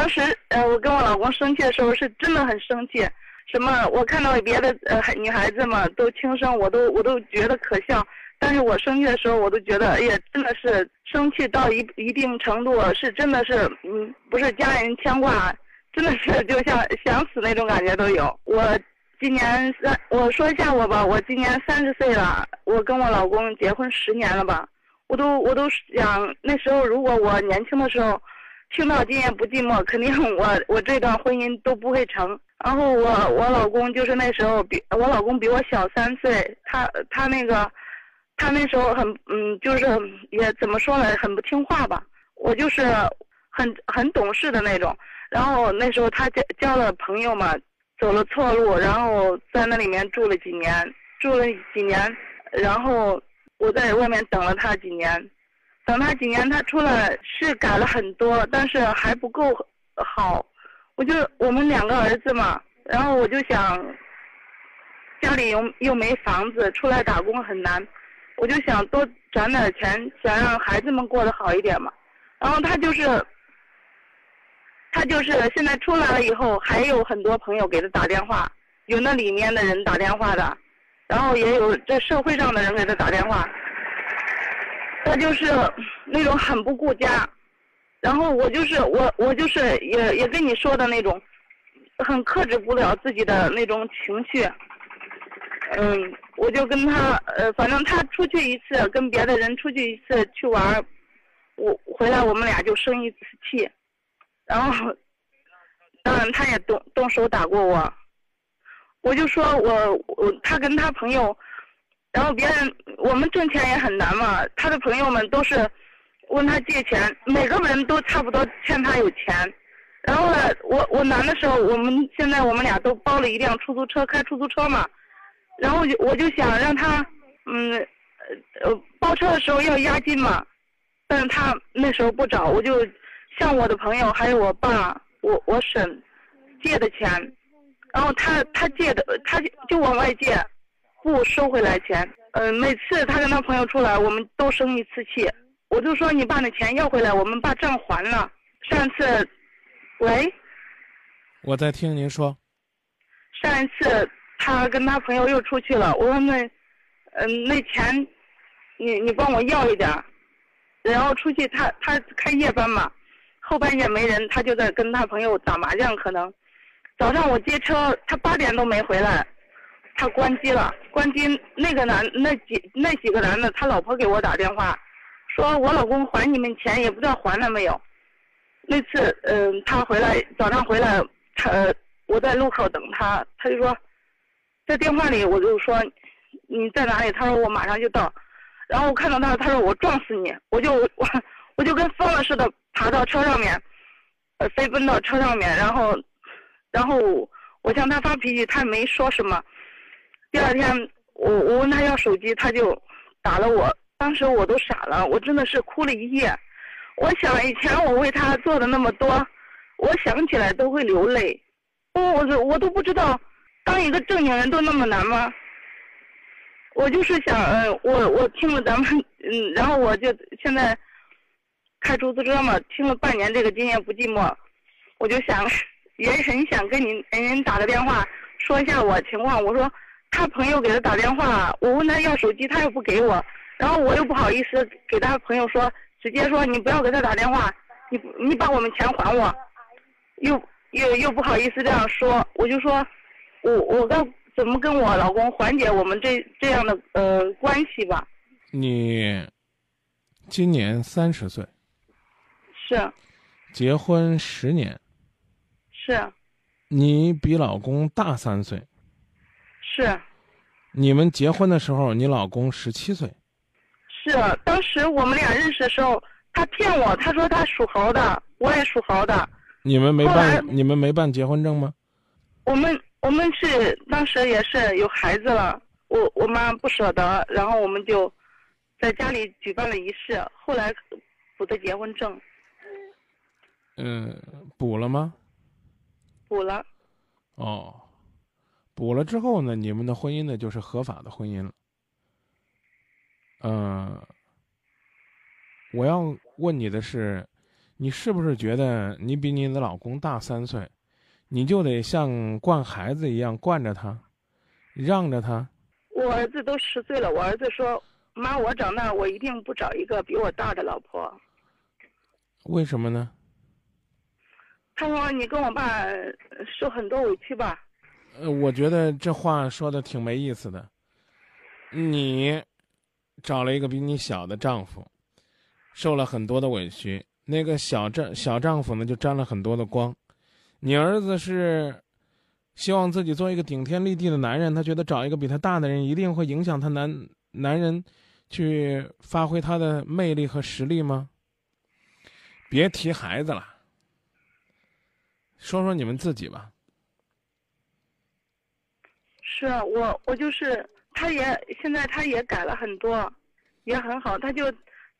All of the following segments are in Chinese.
当时呃，我跟我老公生气的时候是真的很生气。什么？我看到别的呃女孩子嘛都轻生，我都我都觉得可笑。但是我生气的时候，我都觉得，哎呀，真的是生气到一一定程度，是真的是，嗯，不是家人牵挂，真的是就像想死那种感觉都有。我今年三，我说一下我吧，我今年三十岁了，我跟我老公结婚十年了吧，我都我都想那时候如果我年轻的时候，听到今夜不寂寞，肯定我我这段婚姻都不会成。然后我我老公就是那时候比我老公比我小三岁，他他那个，他那时候很嗯就是也怎么说呢，很不听话吧。我就是很很懂事的那种。然后那时候他交交了朋友嘛，走了错路，然后在那里面住了几年，住了几年，然后我在外面等了他几年，等他几年他出来是改了很多，但是还不够好。我就我们两个儿子嘛，然后我就想，家里又又没房子，出来打工很难，我就想多攒点钱，想让孩子们过得好一点嘛。然后他就是，他就是现在出来了以后，还有很多朋友给他打电话，有那里面的人打电话的，然后也有这社会上的人给他打电话，他就是那种很不顾家。然后我就是我我就是也也跟你说的那种，很克制不了自己的那种情绪，嗯，我就跟他呃，反正他出去一次，跟别的人出去一次去玩，我回来我们俩就生一次气，然后，当然他也动动手打过我，我就说我我他跟他朋友，然后别人我们挣钱也很难嘛，他的朋友们都是。问他借钱，每个人都差不多欠他有钱，然后呢，我我难的时候，我们现在我们俩都包了一辆出租车，开出租车嘛，然后就我就想让他，嗯，呃，包车的时候要押金嘛，但是他那时候不找，我就向我的朋友还有我爸，我我婶借的钱，然后他他借的他就往外借，不收回来钱，嗯，每次他跟他朋友出来，我们都生一次气。我就说你把那钱要回来，我们把账还了。上次，喂，我在听您说。上一次他跟他朋友又出去了，我说那，嗯，那钱，你你帮我要一点然后出去他他开夜班嘛，后半夜没人，他就在跟他朋友打麻将。可能早上我接车，他八点都没回来，他关机了。关机那个男那几那几个男的，他老婆给我打电话。说我老公还你们钱也不知道还了没有，那次嗯他回来早上回来他我在路口等他他就说，在电话里我就说你在哪里他说我马上就到，然后我看到他他说我撞死你我就我我就跟疯了似的爬到车上面，呃飞奔到车上面然后然后我向他发脾气他没说什么，第二天我我问他要手机他就打了我。当时我都傻了，我真的是哭了一夜。我想以前我为他做的那么多，我想起来都会流泪。我我我都不知道，当一个正经人都那么难吗？我就是想，嗯，我我听了咱们，嗯，然后我就现在开出租车嘛，听了半年这个《今夜不寂寞》，我就想，也很想跟您您打个电话说一下我情况。我说他朋友给他打电话，我问他要手机，他又不给我。然后我又不好意思给他朋友说，直接说你不要给他打电话，你你把我们钱还我，又又又不好意思这样说，我就说，我我该怎么跟我老公缓解我们这这样的呃关系吧？你今年三十岁，是，结婚十年，是，你比老公大三岁，是，你们结婚的时候，你老公十七岁。是，当时我们俩认识的时候，他骗我，他说他属猴的，我也属猴的。你们没办，你们没办结婚证吗？我们我们是当时也是有孩子了，我我妈不舍得，然后我们就在家里举办了仪式，后来补的结婚证。嗯，补了吗？补了。哦，补了之后呢，你们的婚姻呢就是合法的婚姻了。嗯，我要问你的是，你是不是觉得你比你的老公大三岁，你就得像惯孩子一样惯着他，让着他？我儿子都十岁了，我儿子说：“妈，我长大我一定不找一个比我大的老婆。”为什么呢？他说：“你跟我爸受很多委屈吧。”呃，我觉得这话说的挺没意思的。你找了一个比你小的丈夫，受了很多的委屈。那个小丈小丈夫呢，就沾了很多的光。你儿子是希望自己做一个顶天立地的男人，他觉得找一个比他大的人一定会影响他男男人去发挥他的魅力和实力吗？别提孩子了，说说你们自己吧。是啊，我我就是，他也现在他也改了很多，也很好，他就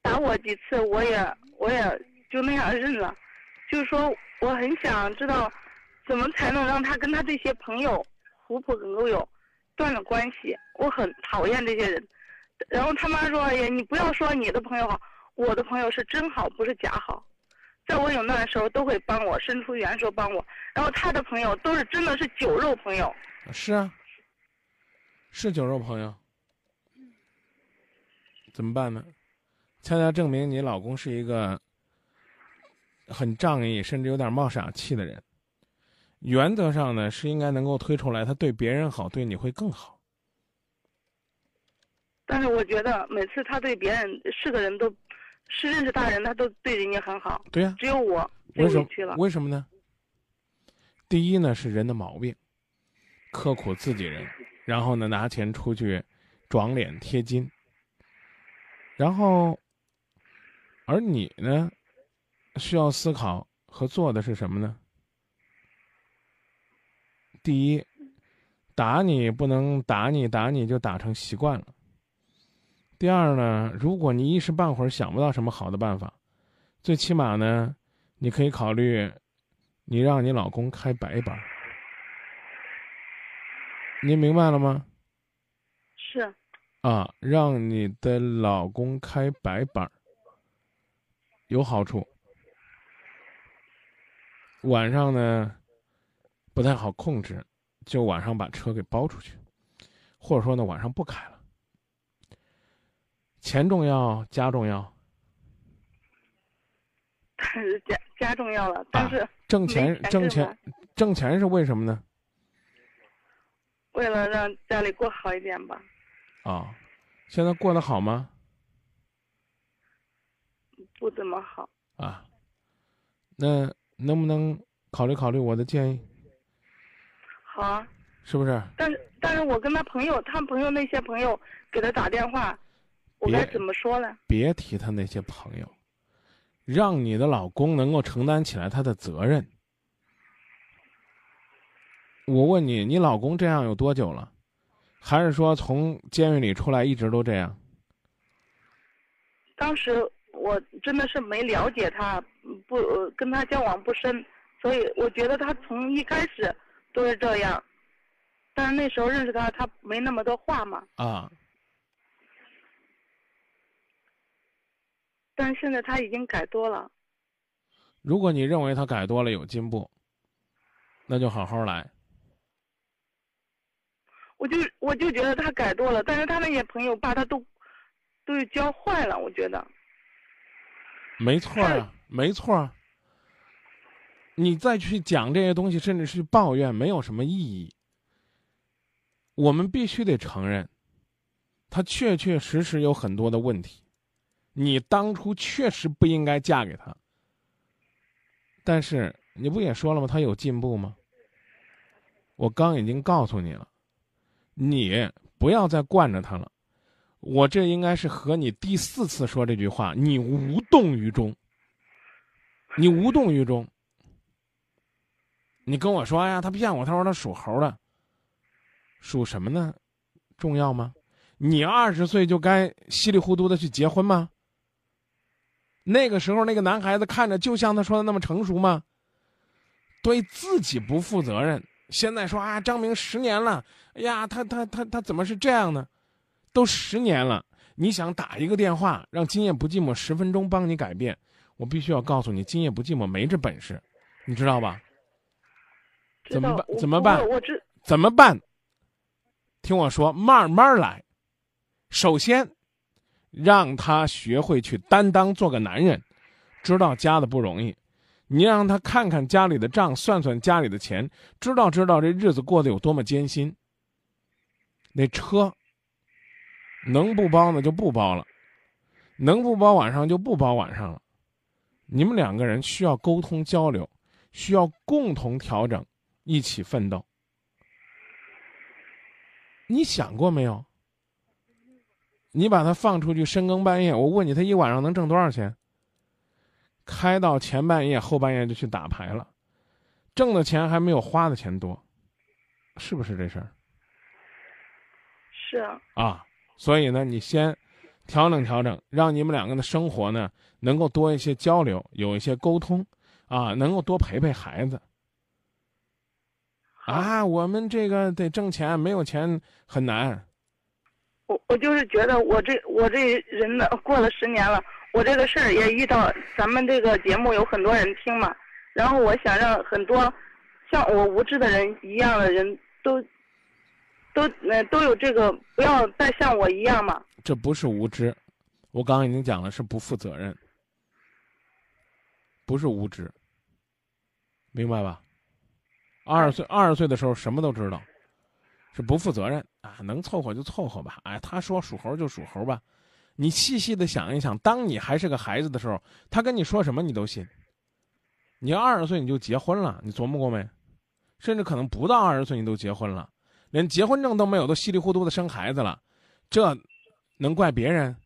打我几次，我也我也。就那样认了，就是说我很想知道，怎么才能让他跟他这些朋友狐朋狗友断了关系？我很讨厌这些人。然后他妈说：“哎呀，你不要说你的朋友好，我的朋友是真好，不是假好，在我有难的时候都会帮我，伸出援手帮我。然后他的朋友都是真的是酒肉朋友。”是啊，是酒肉朋友。怎么办呢？恰恰证明你老公是一个。很仗义，甚至有点冒傻气的人，原则上呢是应该能够推出来，他对别人好，对你会更好。但是我觉得每次他对别人是个人都，是认识大人，他都对人家很好。对呀，只有我委屈了。为什么呢？第一呢是人的毛病，刻苦自己人，然后呢拿钱出去，装脸贴金。然后，而你呢？需要思考和做的是什么呢？第一，打你不能打你，打你就打成习惯了。第二呢，如果你一时半会儿想不到什么好的办法，最起码呢，你可以考虑，你让你老公开白班。您明白了吗？是。啊，让你的老公开白班，有好处。晚上呢，不太好控制，就晚上把车给包出去，或者说呢，晚上不开了。钱重要，家重要。是家家重要了，但是挣钱挣钱挣钱是为什么呢？为了让家里过好一点吧。啊，现在过得好吗？不怎么好。啊，那。能不能考虑考虑我的建议？好啊，是不是？但是，但是我跟他朋友，他朋友那些朋友给他打电话，我该怎么说呢？别提他那些朋友，让你的老公能够承担起来他的责任。我问你，你老公这样有多久了？还是说从监狱里出来一直都这样？当时。我真的是没了解他，不跟他交往不深，所以我觉得他从一开始都是这样。但是那时候认识他，他没那么多话嘛。啊。但是现在他已经改多了。如果你认为他改多了有进步，那就好好来。我就我就觉得他改多了，但是他那些朋友把他都都教坏了，我觉得。没错啊，没错。你再去讲这些东西，甚至是抱怨，没有什么意义。我们必须得承认，他确确实实有很多的问题。你当初确实不应该嫁给他。但是你不也说了吗？他有进步吗？我刚已经告诉你了，你不要再惯着他了。我这应该是和你第四次说这句话，你无动于衷。你无动于衷。你跟我说呀，他骗我，他说他属猴的。属什么呢？重要吗？你二十岁就该稀里糊涂的去结婚吗？那个时候那个男孩子看着就像他说的那么成熟吗？对自己不负责任。现在说啊，张明十年了，哎呀，他他他他怎么是这样呢？都十年了，你想打一个电话让今夜不寂寞十分钟帮你改变，我必须要告诉你，今夜不寂寞没这本事，你知道吧？怎么办？怎么办？我知怎么办？听我说，慢慢来。首先，让他学会去担当，做个男人，知道家的不容易。你让他看看家里的账，算算家里的钱，知道知道这日子过得有多么艰辛。那车能不包呢就不包了，能不包晚上就不包晚上了。你们两个人需要沟通交流，需要共同调整，一起奋斗。你想过没有？你把他放出去深更半夜，我问你，他一晚上能挣多少钱？开到前半夜，后半夜就去打牌了，挣的钱还没有花的钱多，是不是这事儿？是啊。啊，所以呢，你先调整调整，让你们两个的生活呢。能够多一些交流，有一些沟通，啊，能够多陪陪孩子。啊，我们这个得挣钱，没有钱很难。我我就是觉得我这我这人呢，过了十年了，我这个事儿也遇到，咱们这个节目有很多人听嘛，然后我想让很多像我无知的人一样的人都都呃都有这个，不要再像我一样嘛。这不是无知，我刚刚已经讲了，是不负责任。不是无知，明白吧？二十岁，二十岁的时候什么都知道，是不负责任啊！能凑合就凑合吧。哎，他说属猴就属猴吧。你细细的想一想，当你还是个孩子的时候，他跟你说什么你都信。你要二十岁你就结婚了，你琢磨过没？甚至可能不到二十岁你都结婚了，连结婚证都没有，都稀里糊涂的生孩子了，这能怪别人？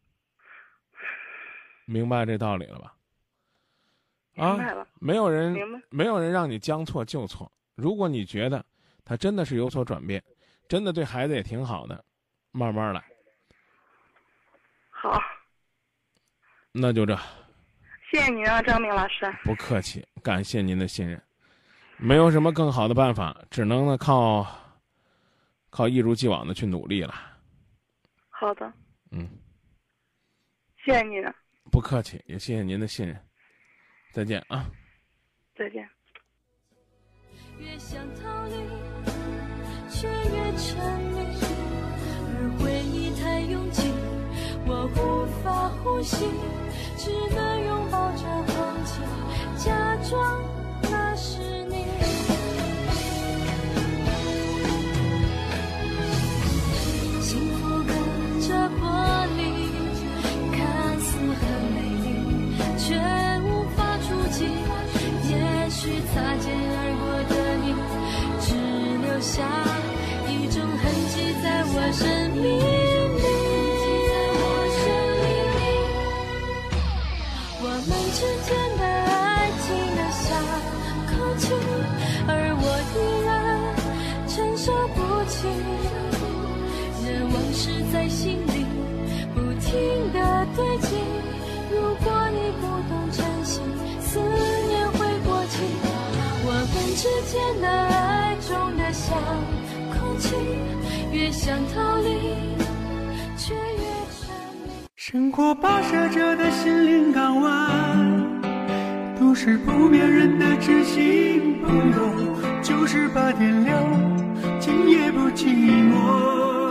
明白这道理了吧？啊，没有人，没有人让你将错就错。如果你觉得他真的是有所转变，真的对孩子也挺好的，慢慢来。好，那就这。谢谢您啊，张明老师。不客气，感谢您的信任。没有什么更好的办法，只能呢靠，靠一如既往的去努力了。好的。嗯。谢谢您。不客气，也谢谢您的信任。再见啊！再见。越想逃离，却越沉迷，心，只能拥抱着空气，假装那是你。幸福隔着玻璃，看似很美丽，却。无法触及。也许擦肩而过的你，只留下一种痕迹在我生命之间的爱重得像空气，越想逃离，却越沉迷。生活跋涉着的心灵港湾，都是不眠人的知心朋友，九十八点六，今夜不寂寞。